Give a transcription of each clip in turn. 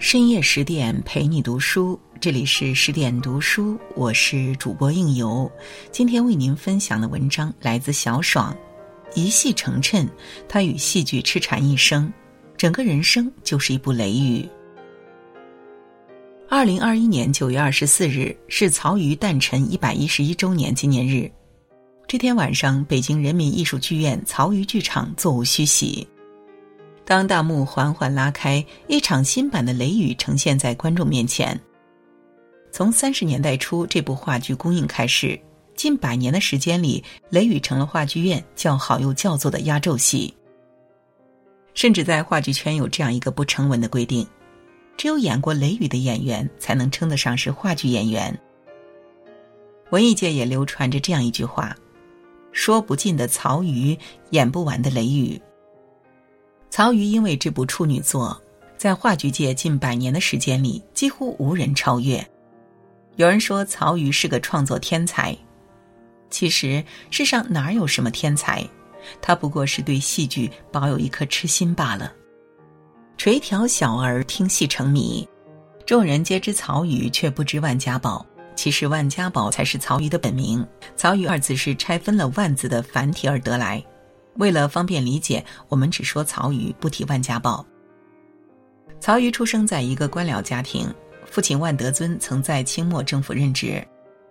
深夜十点陪你读书，这里是十点读书，我是主播应由。今天为您分享的文章来自小爽，一戏成谶，他与戏剧痴缠一生，整个人生就是一部雷雨。二零二一年九月二十四日是曹禺诞辰一百一十一周年纪念日，这天晚上，北京人民艺术剧院曹禺剧场座无虚席。当大幕缓缓拉开，一场新版的《雷雨》呈现在观众面前。从三十年代初这部话剧公映开始，近百年的时间里，《雷雨》成了话剧院叫好又叫座的压轴戏。甚至在话剧圈有这样一个不成文的规定：只有演过《雷雨》的演员才能称得上是话剧演员。文艺界也流传着这样一句话：“说不尽的曹禺，演不完的《雷雨》。”曹禺因为这部处女作，在话剧界近百年的时间里几乎无人超越。有人说曹禺是个创作天才，其实世上哪有什么天才，他不过是对戏剧保有一颗痴心罢了。垂髫小儿听戏成迷，众人皆知曹禺，却不知万家宝。其实万家宝才是曹禺的本名。曹禺二字是拆分了万字的繁体而得来。为了方便理解，我们只说曹禺，不提万家宝。曹禺出生在一个官僚家庭，父亲万德尊曾在清末政府任职，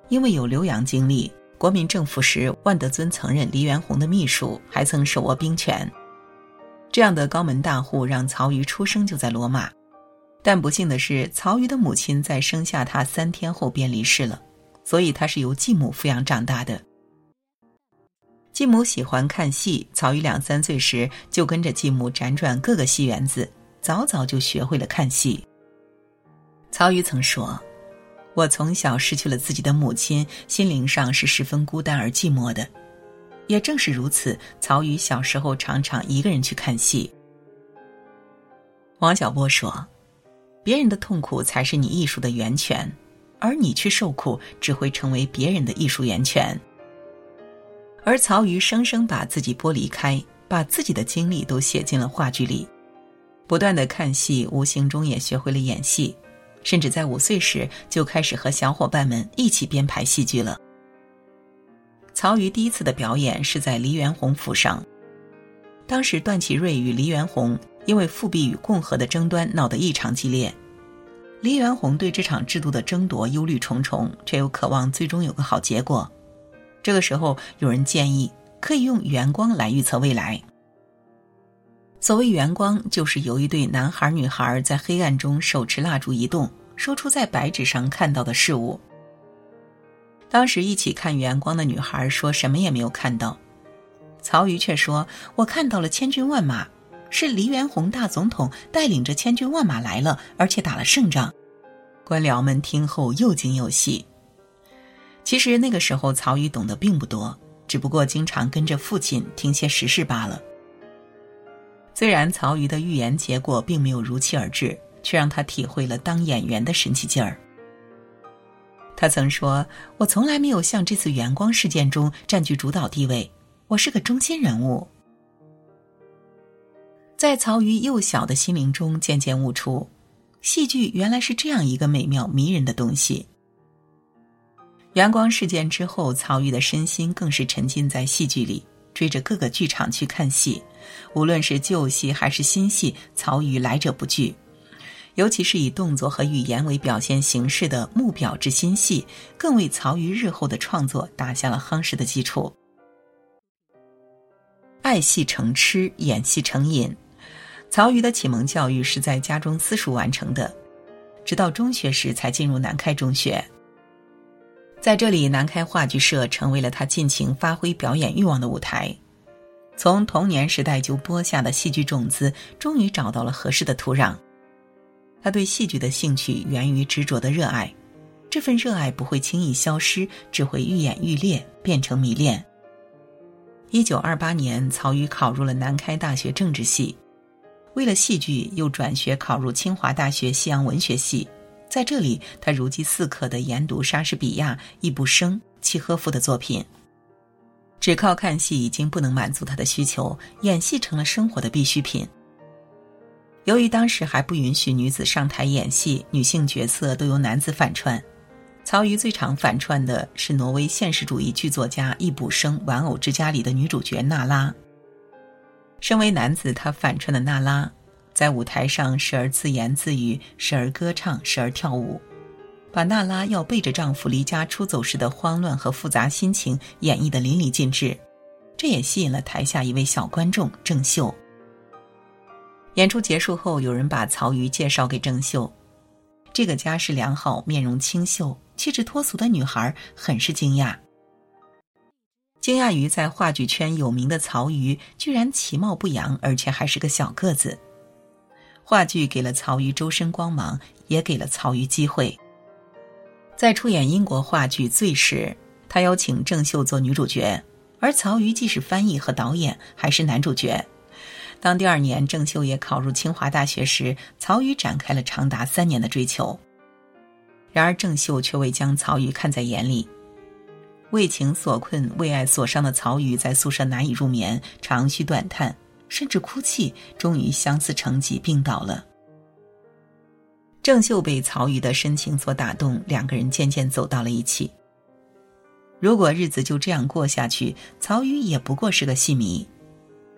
因为有留洋经历，国民政府时万德尊曾任黎元洪的秘书，还曾手握兵权。这样的高门大户让曹禺出生就在罗马，但不幸的是，曹禺的母亲在生下他三天后便离世了，所以他是由继母抚养长大的。继母喜欢看戏，曹禺两三岁时就跟着继母辗转各个戏园子，早早就学会了看戏。曹禺曾说：“我从小失去了自己的母亲，心灵上是十分孤单而寂寞的。”也正是如此，曹禺小时候常常一个人去看戏。王小波说：“别人的痛苦才是你艺术的源泉，而你去受苦，只会成为别人的艺术源泉。”而曹禺生生把自己剥离开，把自己的经历都写进了话剧里，不断的看戏，无形中也学会了演戏，甚至在五岁时就开始和小伙伴们一起编排戏剧了。曹禺第一次的表演是在黎元洪府上，当时段祺瑞与黎元洪因为复辟与共和的争端闹得异常激烈，黎元洪对这场制度的争夺忧虑重重，却又渴望最终有个好结果。这个时候，有人建议可以用圆光来预测未来。所谓圆光，就是由一对男孩女孩在黑暗中手持蜡烛移动，说出在白纸上看到的事物。当时一起看圆光的女孩说什么也没有看到，曹禺却说：“我看到了千军万马，是黎元洪大总统带领着千军万马来了，而且打了胜仗。”官僚们听后又惊又喜。其实那个时候，曹禺懂得并不多，只不过经常跟着父亲听些实事罢了。虽然曹禺的预言结果并没有如期而至，却让他体会了当演员的神奇劲儿。他曾说：“我从来没有像这次圆光事件中占据主导地位，我是个中心人物。”在曹禺幼小的心灵中，渐渐悟出，戏剧原来是这样一个美妙迷人的东西。阳光事件之后，曹禺的身心更是沉浸在戏剧里，追着各个剧场去看戏。无论是旧戏还是新戏，曹禺来者不拒。尤其是以动作和语言为表现形式的木表之新戏，更为曹禺日后的创作打下了夯实的基础。爱戏成痴，演戏成瘾。曹禺的启蒙教育是在家中私塾完成的，直到中学时才进入南开中学。在这里，南开话剧社成为了他尽情发挥表演欲望的舞台。从童年时代就播下的戏剧种子，终于找到了合适的土壤。他对戏剧的兴趣源于执着的热爱，这份热爱不会轻易消失，只会愈演愈烈，变成迷恋。一九二八年，曹禺考入了南开大学政治系，为了戏剧，又转学考入清华大学西洋文学系。在这里，他如饥似渴地研读莎士比亚、易卜生、契诃夫的作品。只靠看戏已经不能满足他的需求，演戏成了生活的必需品。由于当时还不允许女子上台演戏，女性角色都由男子反串。曹禺最常反串的是挪威现实主义剧作家易卜生《玩偶之家》里的女主角娜拉。身为男子，他反串的娜拉，在舞台上时而自言自语，时而歌唱，时而跳舞，把娜拉要背着丈夫离家出走时的慌乱和复杂心情演绎得淋漓尽致。这也吸引了台下一位小观众郑秀。演出结束后，有人把曹禺介绍给郑秀，这个家世良好、面容清秀。气质脱俗的女孩很是惊讶，惊讶于在话剧圈有名的曹禺居然其貌不扬，而且还是个小个子。话剧给了曹禺周身光芒，也给了曹禺机会。在出演英国话剧《醉》时，他邀请郑秀做女主角，而曹禺既是翻译和导演，还是男主角。当第二年郑秀也考入清华大学时，曹禺展开了长达三年的追求。然而，郑秀却未将曹禺看在眼里。为情所困、为爱所伤的曹禺在宿舍难以入眠，长吁短叹，甚至哭泣，终于相思成疾，病倒了。郑秀被曹禺的深情所打动，两个人渐渐走到了一起。如果日子就这样过下去，曹禺也不过是个戏迷。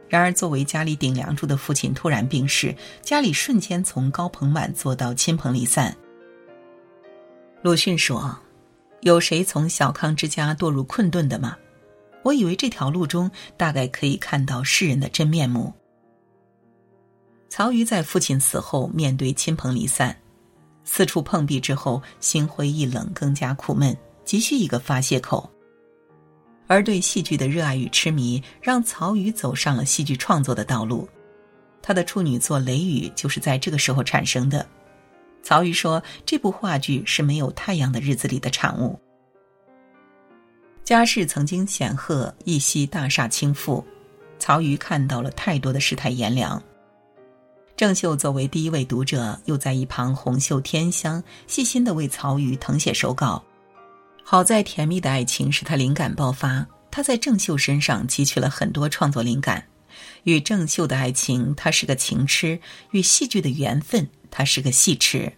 然而，作为家里顶梁柱的父亲突然病逝，家里瞬间从高朋满座到亲朋离散。鲁迅说：“有谁从小康之家堕入困顿的吗？我以为这条路中大概可以看到世人的真面目。”曹禺在父亲死后，面对亲朋离散，四处碰壁之后，心灰意冷，更加苦闷，急需一个发泄口。而对戏剧的热爱与痴迷，让曹禺走上了戏剧创作的道路。他的处女作《雷雨》就是在这个时候产生的。曹禺说：“这部话剧是没有太阳的日子里的产物。家世曾经显赫，一夕大厦倾覆，曹禺看到了太多的世态炎凉。郑秀作为第一位读者，又在一旁红袖添香，细心的为曹禺誊写手稿。好在甜蜜的爱情使他灵感爆发，他在郑秀身上汲取了很多创作灵感。与郑秀的爱情，他是个情痴；与戏剧的缘分。”他是个戏痴。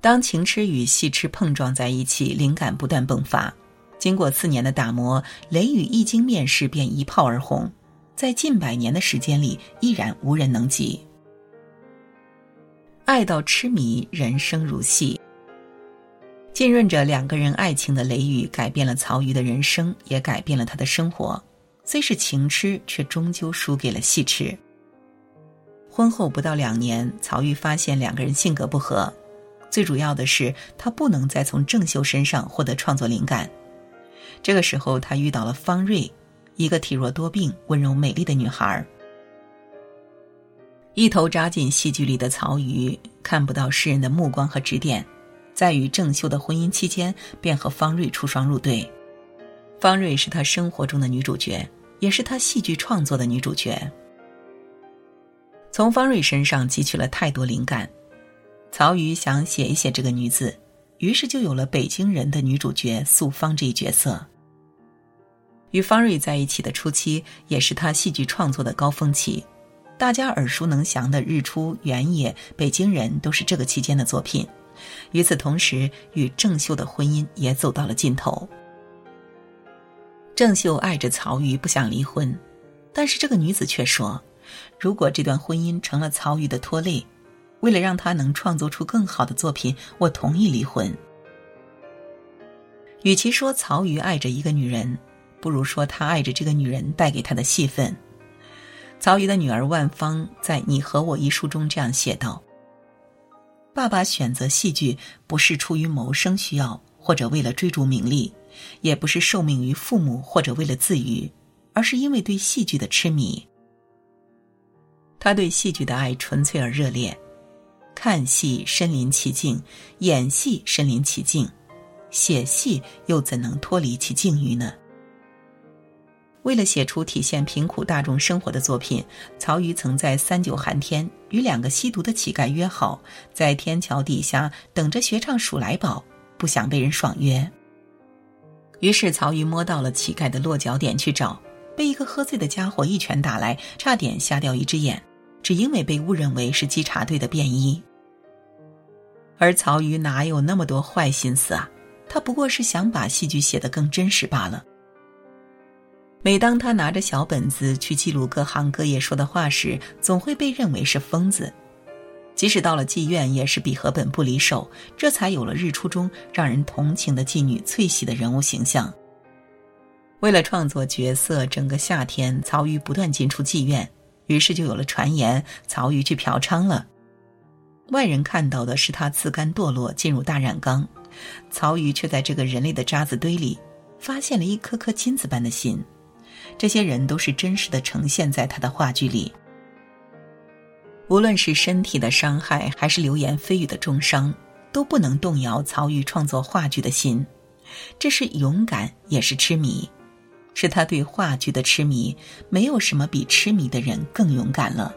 当情痴与戏痴碰撞在一起，灵感不断迸发。经过四年的打磨，《雷雨》一经面世便一炮而红，在近百年的时间里依然无人能及。爱到痴迷，人生如戏。浸润着两个人爱情的《雷雨》，改变了曹禺的人生，也改变了他的生活。虽是情痴，却终究输给了戏痴。婚后不到两年，曹禺发现两个人性格不合，最主要的是他不能再从郑秀身上获得创作灵感。这个时候，他遇到了方瑞，一个体弱多病、温柔美丽的女孩。一头扎进戏剧里的曹禺，看不到世人的目光和指点，在与郑秀的婚姻期间，便和方瑞出双入对。方瑞是他生活中的女主角，也是他戏剧创作的女主角。从方瑞身上汲取了太多灵感，曹禺想写一写这个女子，于是就有了北京人的女主角素芳这一角色。与方瑞在一起的初期，也是他戏剧创作的高峰期，大家耳熟能详的《日出》《原野》《北京人》都是这个期间的作品。与此同时，与郑秀的婚姻也走到了尽头。郑秀爱着曹禺，不想离婚，但是这个女子却说。如果这段婚姻成了曹禺的拖累，为了让他能创作出更好的作品，我同意离婚。与其说曹禺爱着一个女人，不如说他爱着这个女人带给他的戏份。曹禺的女儿万芳在《你和我》一书中这样写道：“爸爸选择戏剧，不是出于谋生需要，或者为了追逐名利，也不是受命于父母，或者为了自娱，而是因为对戏剧的痴迷。”他对戏剧的爱纯粹而热烈，看戏身临其境，演戏身临其境，写戏又怎能脱离其境遇呢？为了写出体现贫苦大众生活的作品，曹禺曾在三九寒天与两个吸毒的乞丐约好，在天桥底下等着学唱《数来宝》，不想被人爽约。于是曹禺摸到了乞丐的落脚点去找，被一个喝醉的家伙一拳打来，差点瞎掉一只眼。只因为被误认为是稽查队的便衣。而曹禺哪有那么多坏心思啊？他不过是想把戏剧写得更真实罢了。每当他拿着小本子去记录各行各业说的话时，总会被认为是疯子。即使到了妓院，也是笔和本不离手，这才有了日出中让人同情的妓女翠喜的人物形象。为了创作角色，整个夏天曹禺不断进出妓院，于是就有了传言：曹禺去嫖娼了。外人看到的是他自甘堕落进入大染缸，曹禺却在这个人类的渣子堆里发现了一颗颗金子般的心。这些人都是真实的呈现在他的话剧里。无论是身体的伤害，还是流言蜚语的重伤，都不能动摇曹禺创作话剧的心。这是勇敢，也是痴迷。是他对话剧的痴迷，没有什么比痴迷的人更勇敢了。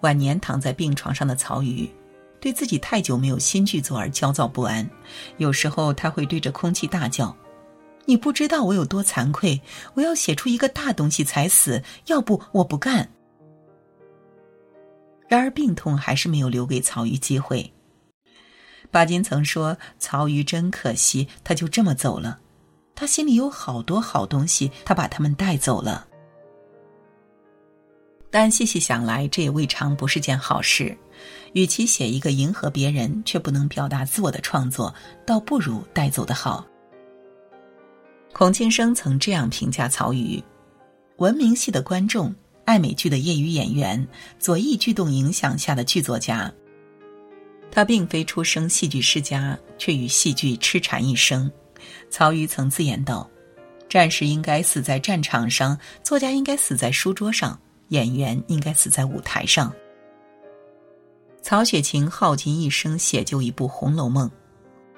晚年躺在病床上的曹禺，对自己太久没有新剧作而焦躁不安。有时候他会对着空气大叫：“你不知道我有多惭愧！我要写出一个大东西才死，要不我不干。”然而病痛还是没有留给曹禺机会。巴金曾说：“曹禺真可惜，他就这么走了。”他心里有好多好东西，他把他们带走了。但细细想来，这也未尝不是件好事。与其写一个迎合别人却不能表达自我的创作，倒不如带走的好。孔庆生曾这样评价曹禺：文明戏的观众，爱美剧的业余演员，左翼剧动影响下的剧作家。他并非出生戏剧世家，却与戏剧痴缠一生。曹禺曾自言道：“战士应该死在战场上，作家应该死在书桌上，演员应该死在舞台上。”曹雪芹耗尽一生写就一部《红楼梦》，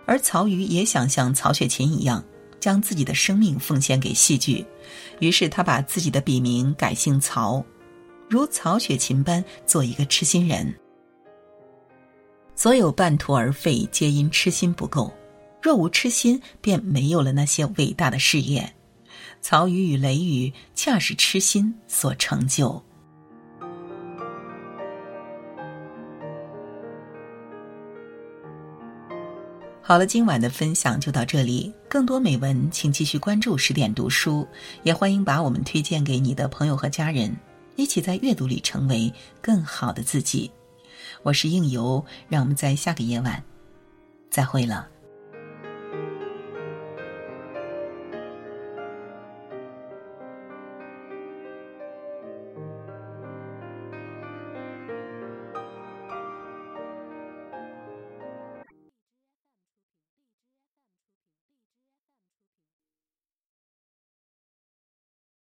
而曹禺也想像曹雪芹一样，将自己的生命奉献给戏剧。于是他把自己的笔名改姓曹，如曹雪芹般做一个痴心人。所有半途而废，皆因痴心不够。若无痴心，便没有了那些伟大的事业。曹禺与雷雨，恰是痴心所成就。好了，今晚的分享就到这里。更多美文，请继续关注十点读书，也欢迎把我们推荐给你的朋友和家人，一起在阅读里成为更好的自己。我是应由，让我们在下个夜晚再会了。